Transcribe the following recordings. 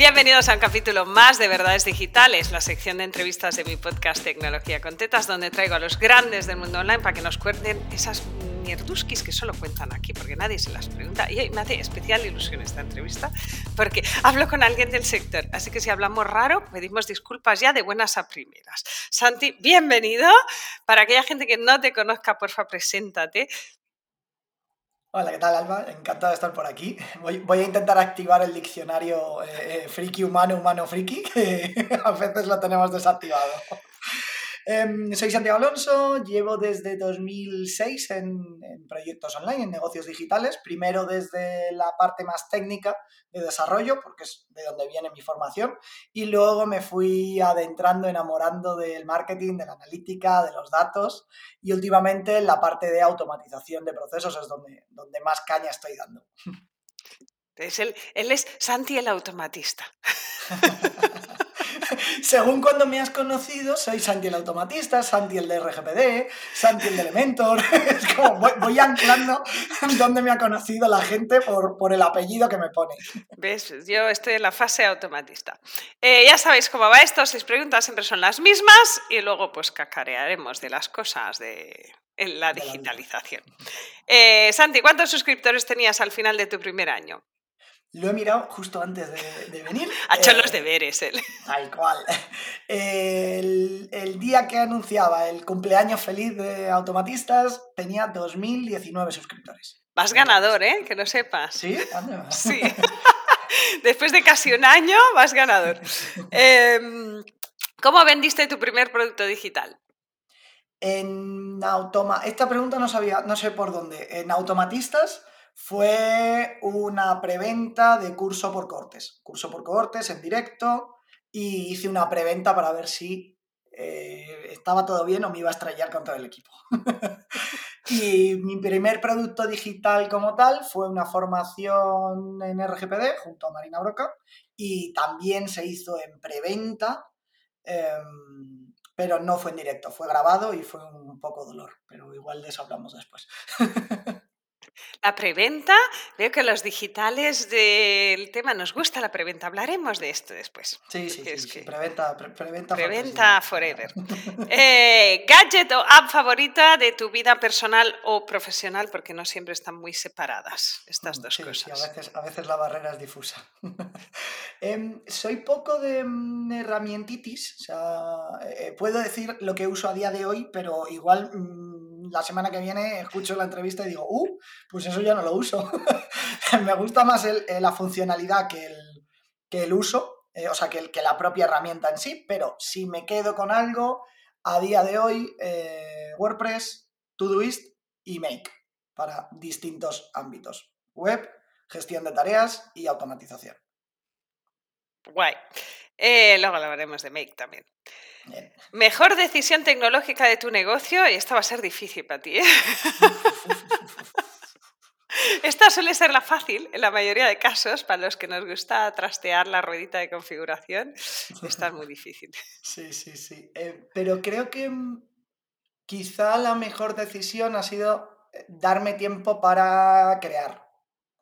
Bienvenidos a un capítulo más de Verdades Digitales, la sección de entrevistas de mi podcast Tecnología con Tetas, donde traigo a los grandes del mundo online para que nos cuenten esas mierduskis que solo cuentan aquí, porque nadie se las pregunta. Y me hace especial ilusión esta entrevista, porque hablo con alguien del sector. Así que si hablamos raro, pedimos disculpas ya de buenas a primeras. Santi, bienvenido. Para aquella gente que no te conozca, porfa, preséntate. Hola, ¿qué tal, Alba? Encantado de estar por aquí. Voy, a intentar activar el diccionario eh, eh, friki humano, humano friki, que a veces lo tenemos desactivado. Em, soy Santiago Alonso, llevo desde 2006 en, proyectos online, en negocios digitales, primero desde la parte más técnica de desarrollo, porque es de donde viene mi formación, y luego me fui adentrando, enamorando del marketing, de la analítica, de los datos, y últimamente en la parte de automatización de procesos es donde, donde más caña estoy dando. él, él es Santi el automatista. Según cuando me has conocido, soy Santi el automatista, Santi el de RGPD, Santi el de Elementor. Es como voy, anclando donde me ha conocido la gente por, por, el apellido que me pone. ¿Ves? Yo estoy en la fase automatista. Eh, ya sabéis cómo va esto, seis preguntas siempre son las mismas y luego pues cacarearemos de las cosas de, en la digitalización. Eh, Santi, ¿cuántos suscriptores tenías al final de tu primer año? Lo he mirado justo antes de, venir. Ha hecho los eh, deberes él. Tal cual. El, día que anunciaba el cumpleaños feliz de Automatistas tenía 2.019 suscriptores. Vas ganador, ¿eh? Que lo sepas. ¿Sí? Sí. Después de casi un año, vas ganador. Em, ¿Cómo vendiste tu primer producto digital? En automa Esta pregunta no sabía, no sé por dónde. En Automatistas fue una preventa de curso por cortes. Curso por cortes en directo y hice una preventa para ver si eh, estaba todo bien o me iba a estrellar con todo el equipo. y mi primer producto digital como tal fue una formación en RGPD junto a Marina Broca y también se hizo en preventa. Em, pero no fue en directo, fue grabado y fue un poco dolor, pero igual de eso hablamos después. La preventa, veo que los digitales del tema nos gusta la preventa. Hablaremos de esto después. Sí, sí, sí, preventa, preventa, preventa forever. Eh, gadget o app favorita de tu vida personal o profesional, porque no siempre están muy separadas estas mm, dos cosas. Sí, a veces, a veces la barrera es difusa. Em, soy poco de mm, herramientitis, o sea, eh, puedo decir lo que uso a día de hoy, pero igual mm, la semana que viene escucho la entrevista y digo, uh, pues eso ya no lo uso. me gusta más la funcionalidad que el, que el uso, eh, o sea, que, que, la propia herramienta en sí, pero si me quedo con algo, a día de hoy, eh, WordPress, Todoist y Make para distintos ámbitos. Web, gestión de tareas y automatización. Guay. Eh, luego hablaremos de Make también. Mejor decisión tecnológica de tu negocio, y esta va a ser difícil para ti. ¿eh? Esta suele ser la fácil en la mayoría de casos, para los que nos gusta trastear la ruedita de configuración. Esta es muy difícil. Sí, sí, sí. Eh, pero creo que mm, quizá la mejor decisión ha sido eh, darme tiempo para crear.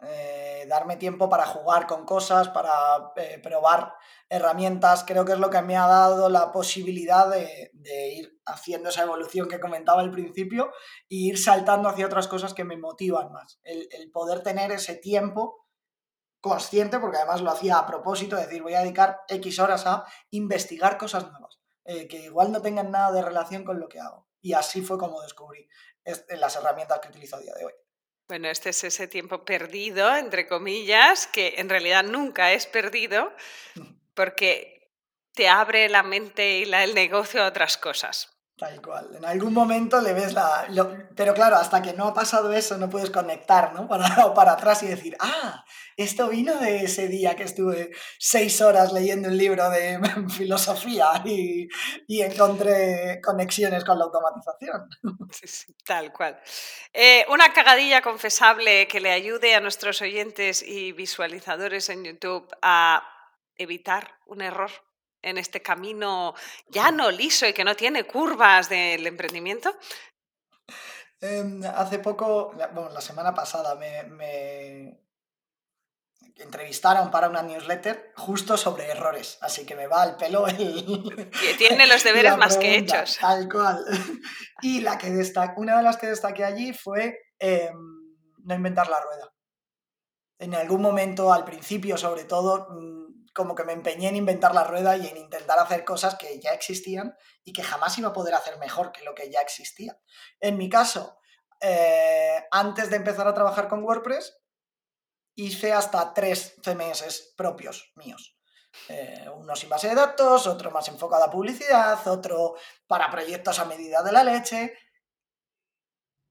Eh, darme tiempo para jugar con cosas, para eh, probar herramientas, creo que es lo que me ha dado la posibilidad de, ir haciendo esa evolución que comentaba al principio e ir saltando hacia otras cosas que me motivan más. El, poder tener ese tiempo consciente, porque además lo hacía a propósito, es decir, voy a dedicar X horas a investigar cosas nuevas, eh, que igual no tengan nada de relación con lo que hago. Y así fue como descubrí las herramientas que utilizo a día de hoy. Bueno, este es ese tiempo perdido, entre comillas, que en realidad nunca es perdido porque te abre la mente y el negocio a otras cosas. Tal cual. En algún momento le ves la... pero claro, hasta que no ha pasado eso no puedes conectar, ¿no? Para, para atrás y decir, ah, esto vino de ese día que estuve seis horas leyendo un libro de filosofía y, encontré conexiones con la automatización. tal cual. Eh, una cagadilla confesable que le ayude a nuestros oyentes y visualizadores en YouTube a evitar un error en este camino llano, liso y que no tiene curvas del emprendimiento? Em, hace poco, bueno, la semana pasada me, entrevistaron para una newsletter justo sobre errores, así que me va al pelo el... Tiene los deberes más que hechos. Tal cual. Y la que una de las que destaqué allí fue em, no inventar la rueda. En algún momento, al principio sobre todo, mm, como que me empeñé en inventar la rueda y en intentar hacer cosas que ya existían y que jamás iba a poder hacer mejor que lo que ya existía. En mi caso, eh, antes de empezar a trabajar con WordPress, hice hasta tres CMS propios míos. Eh, uno sin base de datos, otro más enfocado a publicidad, otro para proyectos a medida de la leche.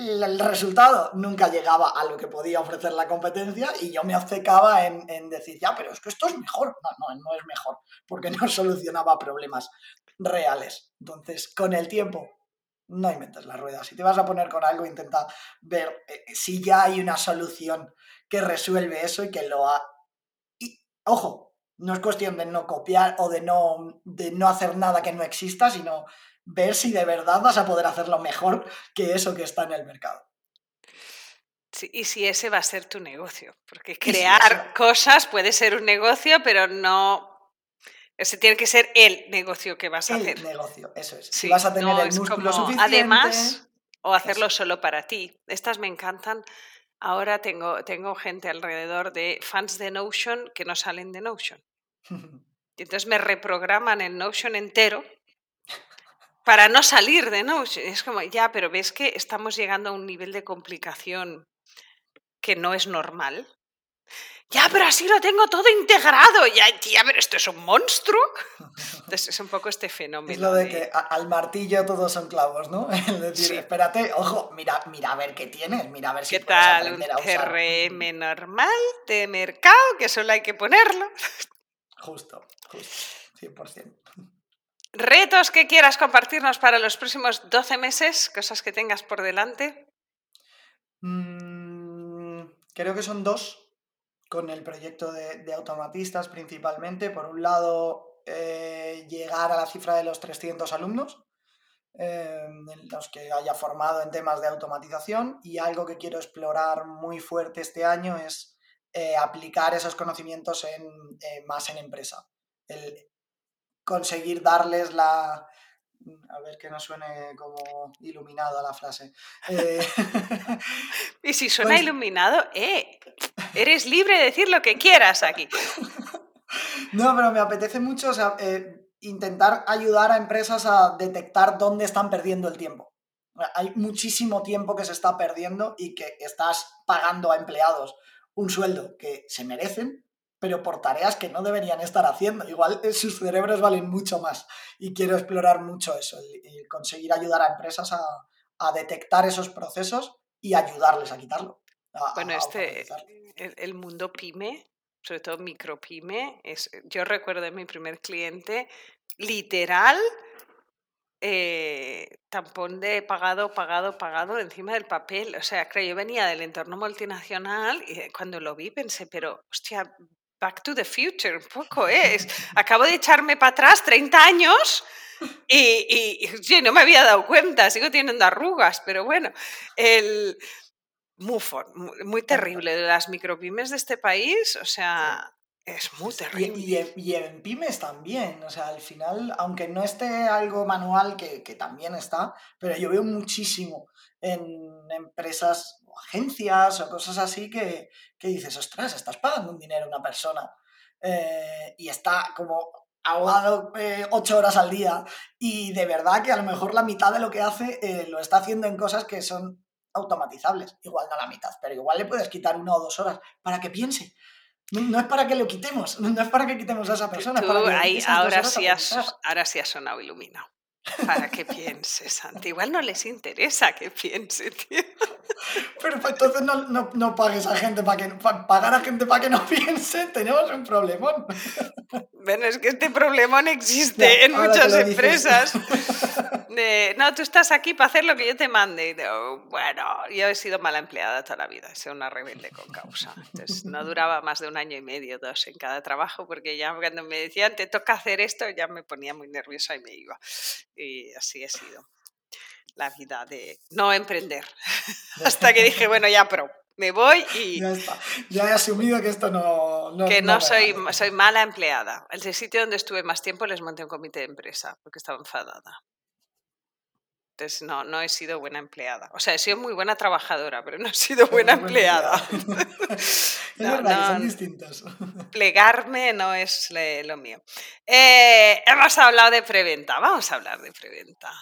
El resultado nunca llegaba a lo que podía ofrecer la competencia y yo me obcecaba en, decir, ya, pero es que esto es mejor. No, no, no es mejor, porque no solucionaba problemas reales. Entonces, con el tiempo, no inventes la rueda. Si te vas a poner con algo, intenta ver eh, si ya hay una solución que resuelve eso y que lo ha... Y, ojo, no es cuestión de no copiar o de no, de no hacer nada que no exista, sino ver si de verdad vas a poder hacerlo mejor que eso que está en el mercado. Sí, y si ese va a ser tu negocio, porque crear cosas puede ser un negocio, pero no... Ese tiene que ser el negocio que vas a hacer. El negocio, eso es. si vas a tener el músculo suficiente... Además, o hacerlo solo para ti. Estas me encantan ahora tengo, tengo gente alrededor de fans de Notion que no salen de Notion. Y entonces me reprograman el Notion entero para no salir de Notion. Es como, ya, pero ves que estamos llegando a un nivel de complicación que no es normal. Ya, pero así lo tengo todo integrado. Ya, tía, pero esto es un monstruo. Entonces es un poco este fenómeno. Es lo de, que al martillo todos son clavos, ¿no? Es decir, espérate, ojo, mira, mira a ver qué tienes, mira a ver si ¿Qué tal un CRM normal de mercado que solo hay que ponerlo? Justo, justo, 100%. Retos que quieras compartirnos para los próximos 12 meses, cosas que tengas por delante. Mm, creo que son dos con el proyecto de, automatistas principalmente. Por un lado, eh, llegar a la cifra de los 300 alumnos, eh, los que haya formado en temas de automatización. Y algo que quiero explorar muy fuerte este año es eh, aplicar esos conocimientos en, más en empresa. Conseguir darles la, a ver que no suene como iluminado a la frase. Eh, y si suena pues iluminado, eh, eres libre de decir lo que quieras aquí. no, pero me apetece mucho eh, intentar ayudar a empresas a detectar dónde están perdiendo el tiempo. Hay muchísimo tiempo que se está perdiendo y que estás pagando a empleados un sueldo que se merecen, pero por tareas que no deberían estar haciendo. Igual eh, sus cerebros valen mucho más y quiero explorar mucho eso, y conseguir ayudar a empresas a, detectar esos procesos y ayudarles a quitarlo. bueno, este, el, mundo pyme, sobre todo micropyme, es, yo recuerdo de mi primer cliente, literal, eh, tampón de pagado, pagado, pagado encima del papel. O sea, creo, yo venía del entorno multinacional y cuando lo vi pensé, pero, hostia, Back to the Future, un poco es. Acabo de echarme para atrás 30 años y, y, no me había dado cuenta, sigo teniendo arrugas, pero bueno, el MUFON, muy terrible, de las micropymes de este país, o sea, es muy terrible. Y, en pymes también, o sea, al final, aunque no esté algo manual, que, que también está, pero yo veo muchísimo en empresas o agencias o cosas así que, dices, ostras, estás pagando un dinero a una persona eh, y está como ahogado eh, ocho horas al día y de verdad que a lo mejor la mitad de lo que hace eh, lo está haciendo en cosas que son automatizables. Igual no la mitad, pero igual le puedes quitar una o dos horas para que piense. No, es para que lo quitemos, no es para que quitemos a esa persona. ahora, sí ahora sí ha sonado iluminado. Para que pienses, Santi. Igual no les interesa que piense, tío. Pero pues, entonces no, no, pagues a gente para que pagar a gente para que no piense, tenemos un problemón. Bueno, es que este problemón existe en muchas empresas. no, tú estás aquí para hacer lo que yo te mande. Y bueno, yo he sido mala empleada toda la vida, he sido una rebelde con causa. Entonces no duraba más de un año y medio, dos en cada trabajo, porque ya cuando me decían te toca hacer esto, ya me ponía muy nerviosa y me iba. Y así he sido la vida de no emprender. Hasta que dije, bueno, ya, pero Me voy y... Ya está. Ya he asumido que esto no... no que no, soy, soy mala empleada. El sitio donde estuve más tiempo les monté un comité de empresa porque estaba enfadada. Entonces no, no he sido buena empleada. O sea, he sido muy buena trabajadora, pero no he sido buena Buena empleada. es No, verdad son distintos. Plegarme no es lo mío. Eh, hemos hablado de preventa. Vamos a hablar de preventa.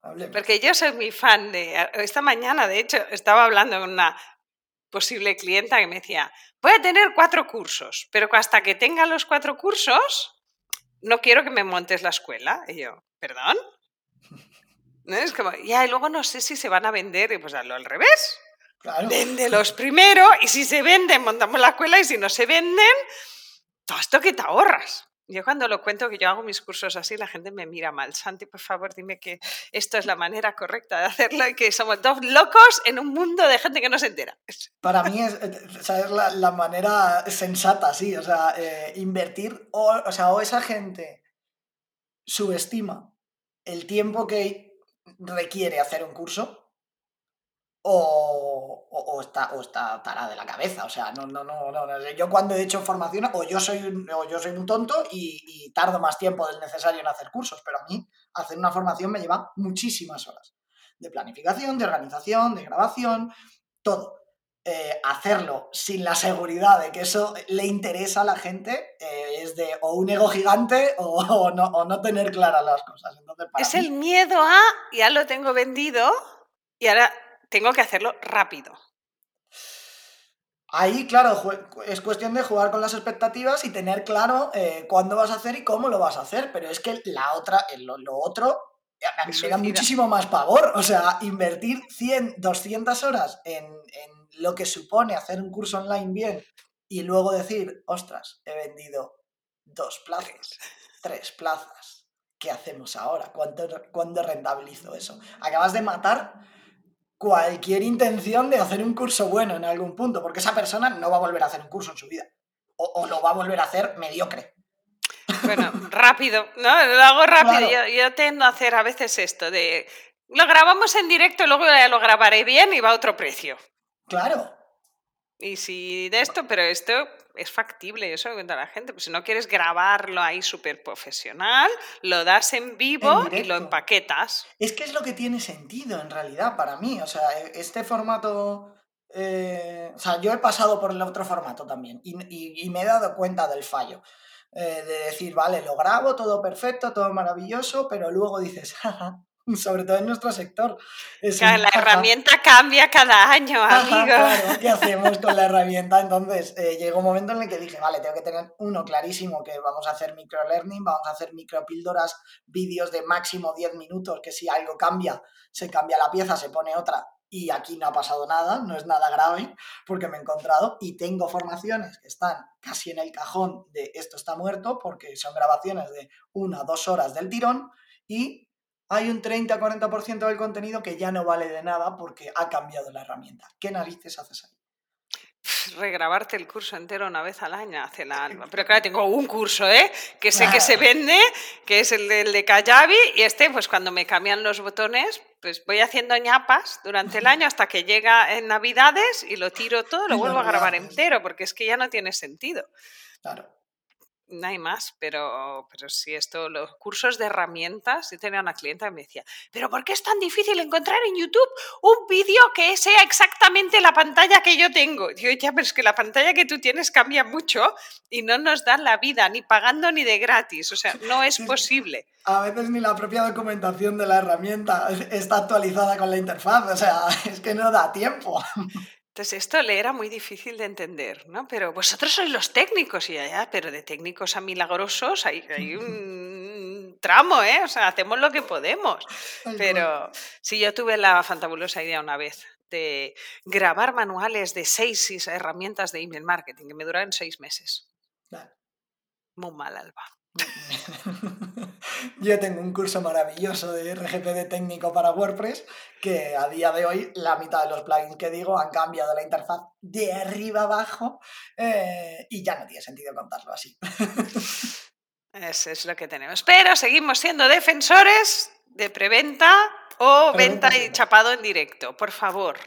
Hablemos. Porque yo soy muy fan de... Esta mañana, de hecho, estaba hablando con una posible clienta que me decía, voy a tener cuatro cursos, pero hasta que tenga los cuatro cursos, no quiero que me montes la escuela. Y yo, ¿perdón? ¿No? Es como, ya, y luego no sé si se van a vender, y pues hazlo al revés. Claro. Véndelos primero, y si se venden, montamos la escuela, y si no se venden, todo esto que te ahorras. Yo cuando lo cuento que yo hago mis cursos así, la gente me mira mal. Santi, por favor, dime que esto es la manera correcta de hacerlo y que somos dos locos en un mundo de gente que no se entera. Para mí es, eh. La, la manera sensata, sí. O sea, eh, invertir, o, o sea, o esa gente subestima el tiempo que requiere hacer un curso, o, o, está, o está de la cabeza. O sea, no, no, no, no, no. Yo cuando he hecho formación, o yo soy un, o yo soy un tonto y, y tardo más tiempo del necesario en hacer cursos, pero a mí hacer una formación me lleva muchísimas horas. De planificación, de organización, de grabación, todo. Eh, hacerlo sin la seguridad de que eso le interesa a la gente eh, es de o un ego gigante o, o no, o no tener claras las cosas. Entonces, para Es mí- el miedo a, ya lo tengo vendido y ahora tengo que hacerlo rápido. Ahí, claro, es cuestión de jugar con las expectativas y tener claro eh, cuándo vas a hacer y cómo lo vas a hacer. Pero es que la otra, lo, lo otro, a mí me da muchísimo más pavor. O sea, invertir 100, 200 horas en, en lo que supone hacer un curso online bien y luego decir, ostras, he vendido dos plazas, tres plazas. ¿Qué hacemos ahora? ¿Cuánto, ¿Cuándo rentabilizo eso? Acabas de matar cualquier intención de hacer un curso bueno en algún punto, porque esa persona no va a volver a hacer un curso en su vida. O, o lo va a volver a hacer mediocre. Bueno, rápido, ¿no? Lo hago rápido. Claro. Yo, yo tendo a hacer a veces esto de lo grabamos en directo, luego ya lo grabaré bien y va a otro precio. Claro. Y si de esto, pero esto es factible, eso lo cuenta la gente. Pues si no quieres grabarlo ahí súper profesional, lo das en vivo En y lo empaquetas. Es que es lo que tiene sentido en realidad para mí. O sea, e- este formato... eh, o sea, yo he pasado por el otro formato también y, y- y me he dado cuenta del fallo. eh, de decir, vale, lo grabo, todo perfecto, todo maravilloso, pero luego dices, jaja, sobre todo en nuestro sector. es Claro, la herramienta cambia cada año, amigo. claro, ¿qué hacemos con la herramienta? Entonces, eh, llegó un momento en el que dije, vale, tengo que tener uno clarísimo, que vamos a hacer microlearning, vamos a hacer micropíldoras, vídeos de máximo 10 minutos, que si algo cambia, se cambia la pieza, se pone otra, y aquí no ha pasado nada, no es nada grave, porque me he encontrado y tengo formaciones que están casi en el cajón de esto está muerto, porque son grabaciones de una o dos horas del tirón, y hay un 30-40% del contenido que ya no vale de nada porque ha cambiado la herramienta. ¿Qué narices haces ahí? Regrabarte el curso entero una vez al año hace la alma. Pero claro, tengo un curso, ¿eh? Que sé que se vende, que es el de, el de Kajabi, y este, pues cuando me cambian los botones, pues voy haciendo ñapas durante el año hasta que llega en Navidades y lo tiro todo, lo vuelvo a grabar entero, porque es que ya no tiene sentido. Claro. No hay más, pero, pero sí, esto, los cursos de herramientas, yo tenía una clienta que me decía, pero ¿por qué es tan difícil encontrar en YouTube un vídeo que sea exactamente la pantalla que yo tengo? Digo, ya, pero es que la pantalla que tú tienes cambia mucho y no nos dan la vida, ni pagando ni de gratis, o sea, no es posible. A veces ni la propia documentación de la herramienta está actualizada con la interfaz, o sea, es que no da tiempo. Entonces, esto le era muy difícil de entender, ¿no? Pero vosotros sois los técnicos, y ya, ya, pero de técnicos a milagrosos hay, hay un tramo, ¿eh? O sea, hacemos lo que podemos. Pero sí, yo tuve la fantabulosa idea una vez de grabar manuales de seis is- herramientas de email marketing que me duraron seis meses. Muy mal, Alba. Yo tengo un curso maravilloso de RGPD técnico para WordPress que a día de hoy la mitad de los plugins que digo han cambiado la interfaz de arriba abajo eh, y ya no tiene sentido contarlo así. Eso es lo que tenemos. Pero seguimos siendo defensores de preventa o Preventa venta y chapado en directo. Por favor,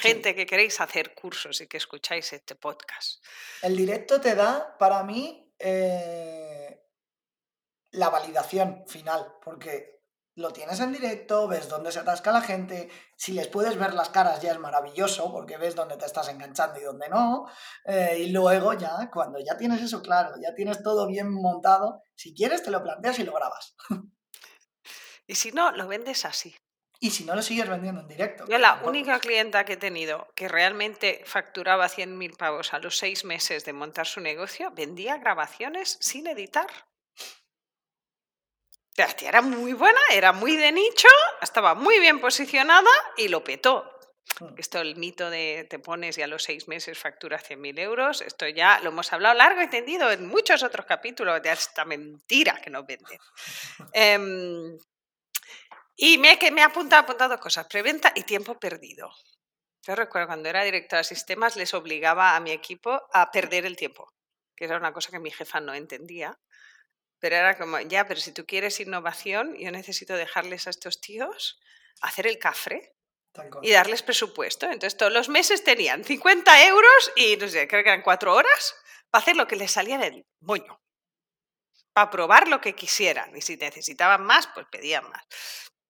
Gente que queréis hacer cursos y que escucháis este podcast. El directo te da, para mí, eh, la validación final, porque lo tienes en directo, ves dónde se atasca la gente, si les puedes ver las caras ya es maravilloso, porque ves dónde te estás enganchando y dónde no, eh, y luego ya, cuando ya tienes eso claro, ya tienes todo bien montado, si quieres te lo planteas y lo grabas. Y si no, lo vendes así. Y si no, lo sigues vendiendo en directo. Yo la única clienta que he tenido que realmente facturaba 100.000 pavos a los seis meses de montar su negocio, vendía grabaciones sin editar. Tía era muy buena, era muy de nicho, estaba muy bien posicionada y lo petó. Mm. Esto, el mito de te pones y a los seis meses factura 100.000 euros, esto ya lo hemos hablado largo y tendido en muchos otros capítulos de esta mentira que nos venden. Em, y me, que me ha apuntado, apuntado dos cosas, preventa y tiempo perdido. Yo recuerdo cuando era directora de sistemas les obligaba a mi equipo a perder el tiempo, que era una cosa que mi jefa no entendía. Pero era como, ya, pero si tú quieres innovación, yo necesito dejarles a estos tíos hacer el cafre y darles presupuesto. Entonces todos los meses tenían 50 euros y no sé, creo que eran cuatro horas para hacer lo que les salía del moño. Para probar lo que quisieran. Y si necesitaban más, pues pedían más.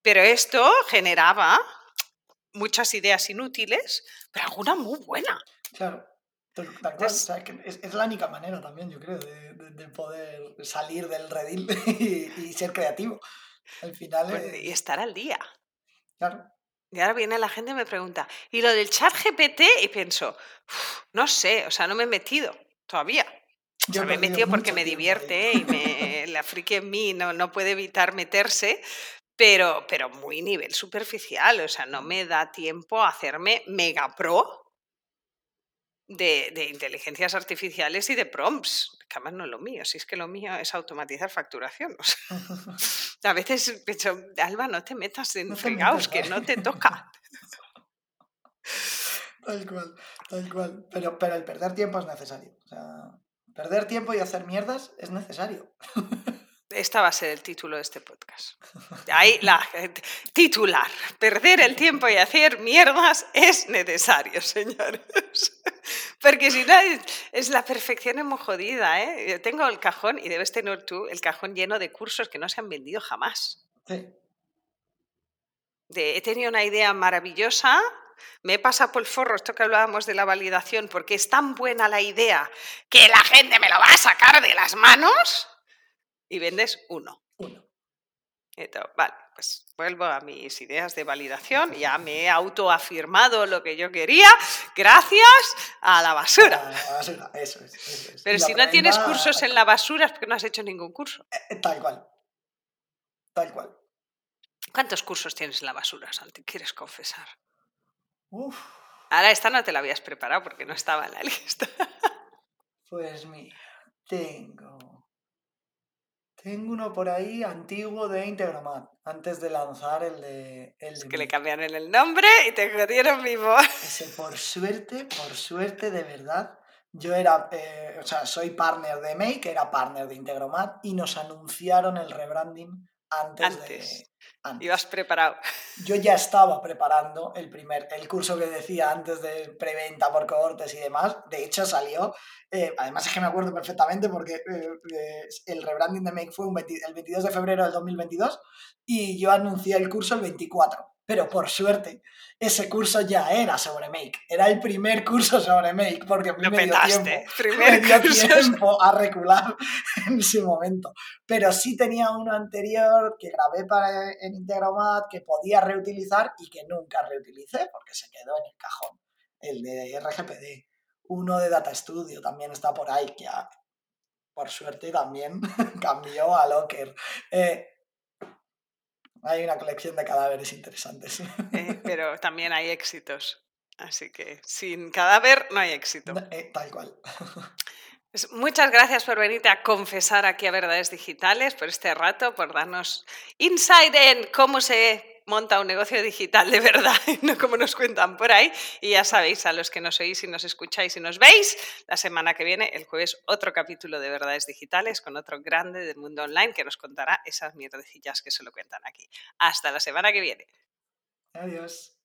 Pero esto generaba muchas ideas inútiles, pero alguna muy buena. Claro. Tal, tal cual. Entonces- O sea, que es, es la única manera también, yo creo, de, de- de poder salir del redil y, y ser creativo. Al final, Pues, es- y estar al día. claro. Y ahora viene la gente y me pregunta, ¿y lo del chat GPT? Y pienso, "Uf, no sé, o sea, no me he metido todavía. O Yo sea, me he metido porque me divierte y me, la friki en mí no, no puede evitar meterse, pero, pero muy nivel superficial. O sea, no me da tiempo a hacerme mega pro de, de inteligencias artificiales y de prompts. Que además no es lo mío, si es que lo mío es automatizar facturación. O sea, a veces pienso, Alba, no te metas en No fregados, metas que ahí". no te toca. Tal cual, tal cual. Pero, pero el perder tiempo es necesario. O sea, perder tiempo y hacer mierdas es necesario. Esta va a ser el título de este podcast. Ahí la. Titular. Perder el tiempo y hacer mierdas es necesario, señores. Porque si no, es, la perfección es muy jodida, ¿eh? Yo tengo el cajón, y debes tener tú, el cajón lleno de cursos que no se han vendido jamás. Sí. De, he tenido una idea maravillosa, me he pasado por el forro esto que hablábamos de la validación, porque es tan buena la idea que la gente me lo va a sacar de las manos y vendes uno. Uno. Vale, pues vuelvo a mis ideas de validación, ya me he autoafirmado lo que yo quería, gracias a la basura. A la basura, eso es. eso es. Pero la si no tienes cursos en la basura es porque no has hecho ningún curso. eh, Tal cual. Tal cual. ¿Cuántos cursos tienes en la basura, Santi? ¿Quieres confesar? Uf, Ahora esta no te la habías preparado porque no estaba en la lista. pues mira, tengo. Tengo uno por ahí antiguo de Integromat, antes de lanzar el de. El Es de que le cambiaron el nombre y te jodieron vivo. Ese, por suerte, por suerte, de verdad. Yo era, eh, o sea, soy partner de Make, era partner de Integromat y nos anunciaron el rebranding antes, Antes. Antes. Ibas preparado. Yo ya estaba preparando el primer, el curso que decía antes de preventa por cohortes y demás. De hecho, salió. eh, además, es que me acuerdo perfectamente porque eh, eh, el rebranding de Make fue un 20 el 22 de febrero del 2022 y yo anuncié el curso el 24. Pero por suerte, ese curso ya era sobre Make. Era el primer curso sobre Make porque Lo me dio petaste. tiempo Primer me dio curso. tiempo a recular en ese momento. Pero sí tenía uno anterior que grabé para, en Integromat que podía reutilizar y que nunca reutilicé porque se quedó en el cajón. El de RGPD. Uno de Data Studio también está por ahí, que ah, por suerte también cambió a Locker. Eh, hay una colección de cadáveres interesantes. Eh, pero también hay éxitos. Así que sin cadáver no hay éxito. Eh, tal cual. Pues muchas gracias por venirte a confesar aquí a Verdades Digitales, por este rato, por darnos insight en cómo se monta un negocio digital de verdad, no como nos cuentan por ahí. Y ya sabéis, a los que nos oís y nos escucháis y nos veis, la semana que viene, el jueves, otro capítulo de Verdades Digitales con otro grande del mundo online que nos contará esas mierdecillas que se lo cuentan aquí. Hasta la semana que viene. Adiós.